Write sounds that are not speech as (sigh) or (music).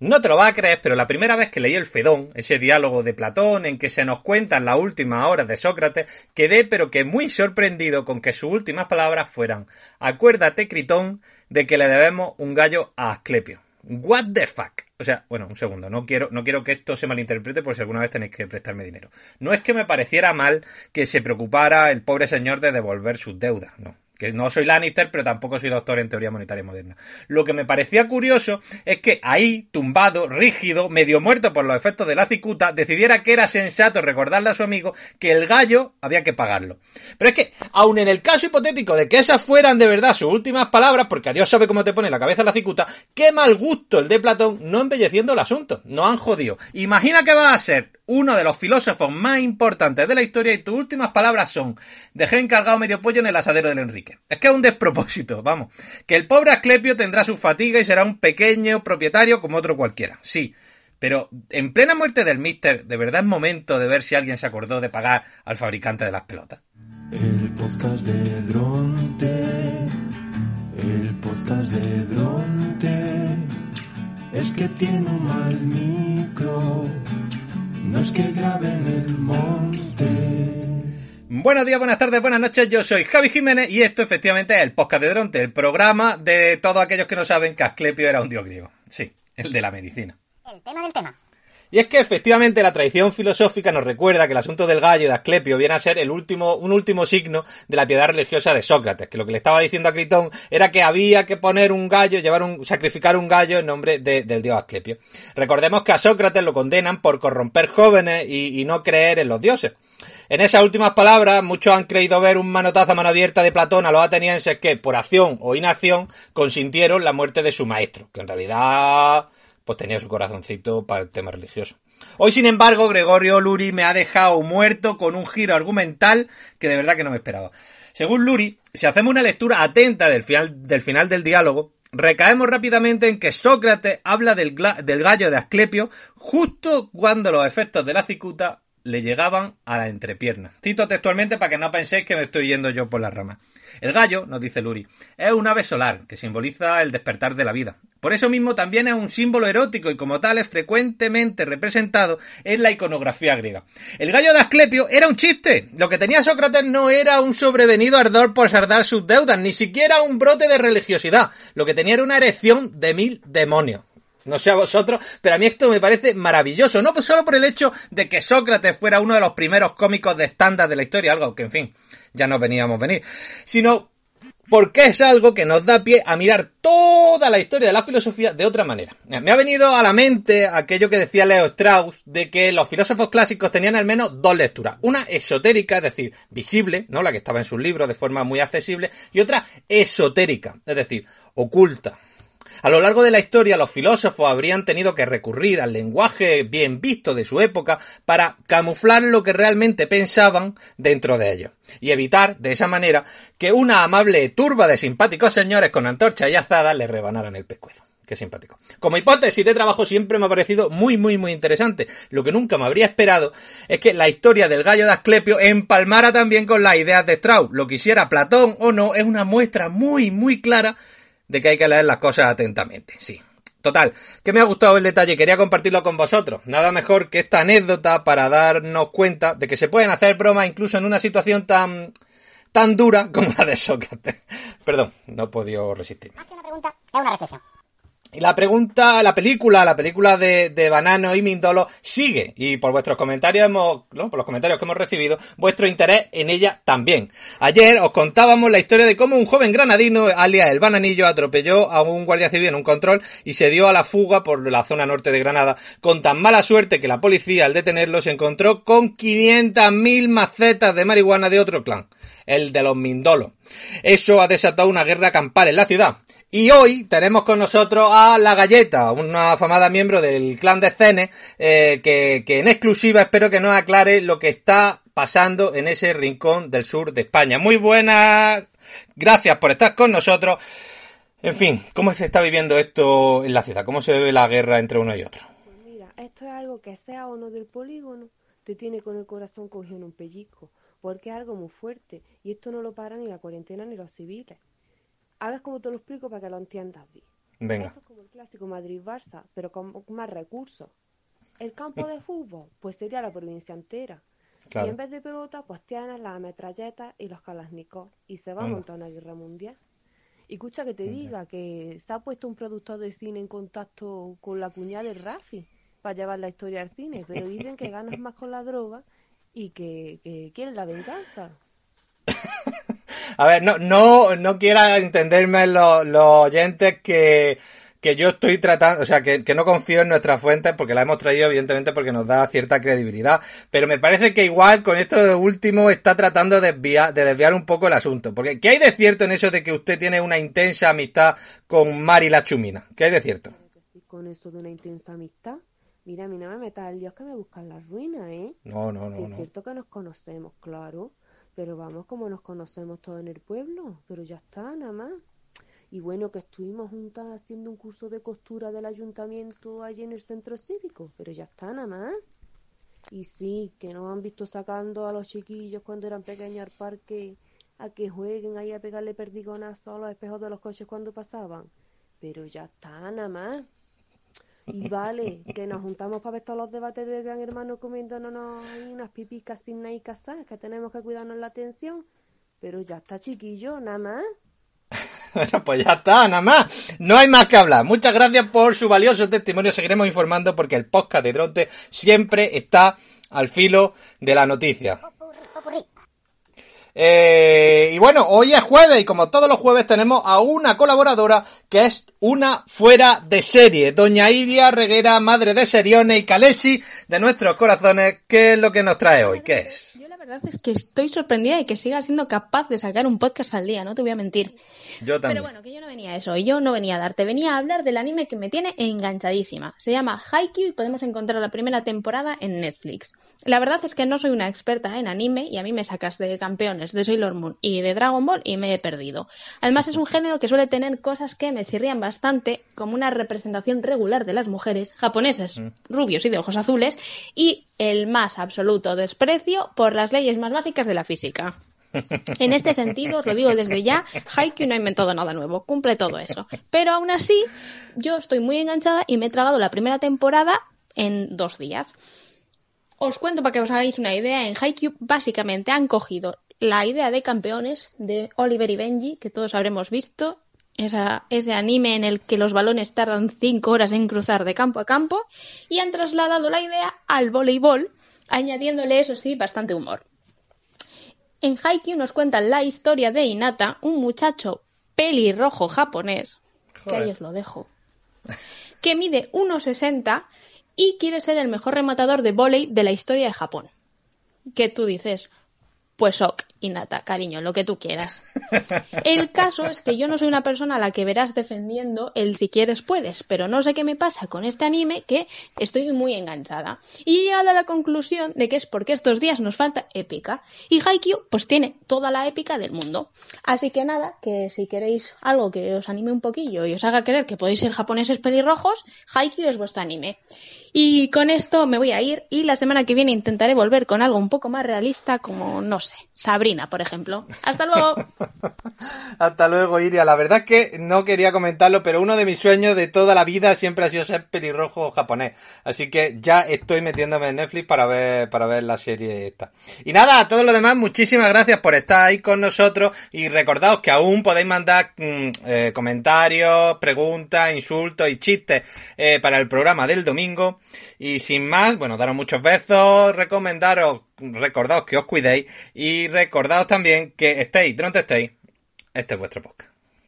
No te lo vas a creer, pero la primera vez que leí el Fedón, ese diálogo de Platón en que se nos cuentan las últimas horas de Sócrates, quedé pero que muy sorprendido con que sus últimas palabras fueran Acuérdate, Critón, de que le debemos un gallo a Asclepio. What the fuck? O sea, bueno, un segundo, no quiero, no quiero que esto se malinterprete por si alguna vez tenéis que prestarme dinero. No es que me pareciera mal que se preocupara el pobre señor de devolver sus deudas, no que no soy Lannister, pero tampoco soy doctor en teoría monetaria moderna. Lo que me parecía curioso es que ahí, tumbado, rígido, medio muerto por los efectos de la cicuta, decidiera que era sensato recordarle a su amigo que el gallo había que pagarlo. Pero es que, aun en el caso hipotético de que esas fueran de verdad sus últimas palabras, porque a Dios sabe cómo te pone la cabeza la cicuta, qué mal gusto el de Platón no embelleciendo el asunto. No han jodido. Imagina que va a ser uno de los filósofos más importantes de la historia y tus últimas palabras son dejé encargado medio pollo en el asadero del Enrique. Es que es un despropósito, vamos. Que el pobre Asclepio tendrá su fatiga y será un pequeño propietario como otro cualquiera. Sí. Pero en plena muerte del Mister, ¿de verdad es momento de ver si alguien se acordó de pagar al fabricante de las pelotas? El podcast de Dronte. El podcast de Dronte. Es que tiene un mal micro no es que el monte. Buenos días, buenas tardes, buenas noches. Yo soy Javi Jiménez y esto efectivamente es el podcast de Dronte, el programa de todos aquellos que no saben que Asclepio era un dios griego. Sí, el de la medicina. El tema del tema. Y es que efectivamente la tradición filosófica nos recuerda que el asunto del gallo de Asclepio viene a ser el último, un último signo de la piedad religiosa de Sócrates, que lo que le estaba diciendo a Critón era que había que poner un gallo, llevar un, sacrificar un gallo en nombre del dios Asclepio. Recordemos que a Sócrates lo condenan por corromper jóvenes y, y no creer en los dioses. En esas últimas palabras, muchos han creído ver un manotazo a mano abierta de Platón a los atenienses que, por acción o inacción, consintieron la muerte de su maestro, que en realidad pues tenía su corazoncito para el tema religioso. Hoy, sin embargo, Gregorio Luri me ha dejado muerto con un giro argumental que de verdad que no me esperaba. Según Luri, si hacemos una lectura atenta del final del, diálogo, recaemos rápidamente en que Sócrates habla del, gallo de Asclepio justo cuando los efectos de la cicuta le llegaban a la entrepierna. Cito textualmente para que no penséis que me estoy yendo yo por la rama. El gallo, nos dice Luri, es un ave solar que simboliza el despertar de la vida. Por eso mismo también es un símbolo erótico y como tal es frecuentemente representado en la iconografía griega. El gallo de Asclepio era un chiste. Lo que tenía Sócrates no era un sobrevenido ardor por sardar sus deudas, ni siquiera un brote de religiosidad. Lo que tenía era una erección de mil demonios. No sé a vosotros, pero a mí esto me parece maravilloso. No solo por el hecho de que Sócrates fuera uno de los primeros cómicos de estándar de la historia, algo que, en fin, ya no veníamos venir, sino porque es algo que nos da pie a mirar toda la historia de la filosofía de otra manera. Me ha venido a la mente aquello que decía Leo Strauss de que los filósofos clásicos tenían al menos dos lecturas. Una esotérica, es decir, visible, ¿no? La que estaba en sus libros de forma muy accesible, y otra esotérica, es decir, oculta, a lo largo de la historia, los filósofos habrían tenido que recurrir al lenguaje bien visto de su época para camuflar lo que realmente pensaban dentro de ellos, y evitar, de esa manera, que una amable turba de simpáticos señores con antorcha y azada le rebanaran el pescuezo. Qué simpático. Como hipótesis de trabajo siempre me ha parecido muy, muy, muy interesante. Lo que nunca me habría esperado es que la historia del gallo de Asclepio empalmara también con las ideas de Strauss. Lo quisiera Platón o no, es una muestra muy, muy clara de que hay que leer las cosas atentamente, sí. Total, que me ha gustado el detalle, quería compartirlo con vosotros. Nada mejor que esta anécdota para darnos cuenta de que se pueden hacer bromas incluso en una situación tan tan dura como la de Sócrates. (laughs) Perdón, no he podido resistir. Más que una pregunta, es una reflexión. Y la pregunta, la película, la película de, de Banano y Mindolo sigue. Y por vuestros comentarios hemos, ¿no? por los comentarios que hemos recibido, vuestro interés en ella también. Ayer os contábamos la historia de cómo un joven granadino, alias el Bananillo, atropelló a un guardia civil en un control y se dio a la fuga por la zona norte de Granada, con tan mala suerte que la policía al detenerlo se encontró con 500.000 macetas de marihuana de otro clan, el de los Mindolo. Eso ha desatado una guerra campal en la ciudad. Y hoy tenemos con nosotros a La Galleta, una afamada miembro del clan de Cene, eh, que, en exclusiva espero que nos aclare lo que está pasando en ese rincón del sur de España. Muy buenas, gracias por estar con nosotros. En fin, ¿cómo se está viviendo esto en la ciudad? ¿Cómo se ve la guerra entre uno y otro? Pues mira, esto es algo que sea o no del polígono, te tiene con el corazón cogido en un pellizco, porque es algo muy fuerte, y esto no lo paran ni la cuarentena ni los civiles. A ver cómo te lo explico para que lo entiendas bien. Venga. Esto es como el clásico Madrid-Barça, pero con más recursos. El campo de fútbol, pues sería la provincia entera. Claro. Y en vez de pelota, pues tienes las ametralletas y los kalashnikov. Y se va a montar una guerra mundial. Y escucha que te diga que se ha puesto un productor de cine en contacto con la cuñada de Rafi para llevar la historia al cine, pero dicen que ganas (laughs) más con la droga y que, que quieren la venganza. (laughs) A ver, no, no, no quiera entenderme los, los oyentes que, que yo estoy tratando, o sea, que, que no confío en nuestras fuentes porque la hemos traído evidentemente porque nos da cierta credibilidad, pero me parece que igual con esto último está tratando de desviar, de desviar un poco el asunto, porque ¿qué hay de cierto en eso de que usted tiene una intensa amistad con Mari la Chumina? ¿Qué hay de cierto? Con eso de una intensa amistad. Mira, a mí no me metas al lío que me buscan las ruinas, ¿eh? No, no, no, es no. cierto que nos conocemos, claro, pero vamos como nos conocemos todos en el pueblo, pero ya está, nada más. Y bueno, que estuvimos juntas haciendo un curso de costura del ayuntamiento allí en el centro cívico, pero ya está, nada más. Y sí, que nos han visto sacando a los chiquillos cuando eran pequeños al parque a que jueguen ahí a pegarle perdigonazos a los espejos de los coches cuando pasaban. Pero ya está, nada más. Y vale, que nos juntamos para ver todos los debates del Gran Hermano comiéndonos unas pipicas sin nada y que tenemos que cuidarnos la atención. Pero ya está, chiquillo, nada más. (laughs) Bueno, pues ya está, nada más. No hay más que hablar. Muchas gracias por su valioso testimonio. Seguiremos informando porque el podcast de Dronte siempre está al filo de la noticia. Eh, y bueno, hoy es jueves y como todos los jueves tenemos a una colaboradora que es una fuera de serie. Doña Iria Reguera, madre de Serione y Calesi de nuestros corazones. ¿Qué es lo que nos trae hoy? ¿Qué es? Yo la verdad es que estoy sorprendida de que siga siendo capaz de sacar un podcast al día, no te voy a mentir. Yo también. Pero bueno, que yo no venía a eso, yo no venía a darte, venía a hablar del anime que me tiene enganchadísima. Se llama Haikyuu y podemos encontrar la primera temporada en Netflix. La verdad es que no soy una experta en anime y a mí me sacas de campeones de Sailor Moon y de Dragon Ball y me he perdido. Además es un género que suele tener cosas que me cirrían bastante, como una representación regular de las mujeres japonesas, rubios y de ojos azules, y el más absoluto desprecio por las leyes más básicas de la física. (laughs) En este sentido, os lo digo desde ya, Haikyuu no ha inventado nada nuevo, cumple todo eso. Pero aún así, yo estoy muy enganchada y me he tragado la primera temporada en dos días. Os cuento para que os hagáis una idea, en Haikyuu básicamente han cogido la idea de campeones de Oliver y Benji, que todos habremos visto, esa- ese anime en el que los balones tardan 5 horas en cruzar de campo a campo, y han trasladado la idea al voleibol, añadiéndole, eso sí, bastante humor. En Haikyuu nos cuentan la historia de Hinata, un muchacho pelirrojo japonés, que ahí os lo dejo, que mide 1,60 y quiere ser el mejor rematador de vóley de la historia de Japón. Que tú dices, pues ok, Hinata, cariño, lo que tú quieras. El caso es que yo no soy una persona a la que verás defendiendo el si quieres puedes, pero no sé qué me pasa con este anime que estoy muy enganchada. Y he llegado a la conclusión de que es porque estos días nos falta épica. Y Haikyuu pues tiene toda la épica del mundo. Así que nada, que si queréis algo que os anime un poquillo y os haga creer que podéis ser japoneses pelirrojos, Haikyuu es vuestro anime. Y con esto me voy a ir y la semana que viene intentaré volver con algo un poco más realista como, no sé, Sabrina, por ejemplo. Hasta luego. (laughs) Hasta luego, Iria. La verdad es que no quería comentarlo, pero uno de mis sueños de toda la vida siempre ha sido ser pelirrojo japonés. Así que ya estoy metiéndome en Netflix para ver, para ver la serie esta. Y nada, a todos los demás, muchísimas gracias por estar ahí con nosotros. Y recordaos que aún podéis mandar mm, eh, comentarios, preguntas, insultos y chistes eh, para el programa del domingo. Y sin más, bueno, daros muchos besos, recomendaros, recordaos que os cuidéis y recordaos también que estéis donde estéis. Este es vuestro podcast.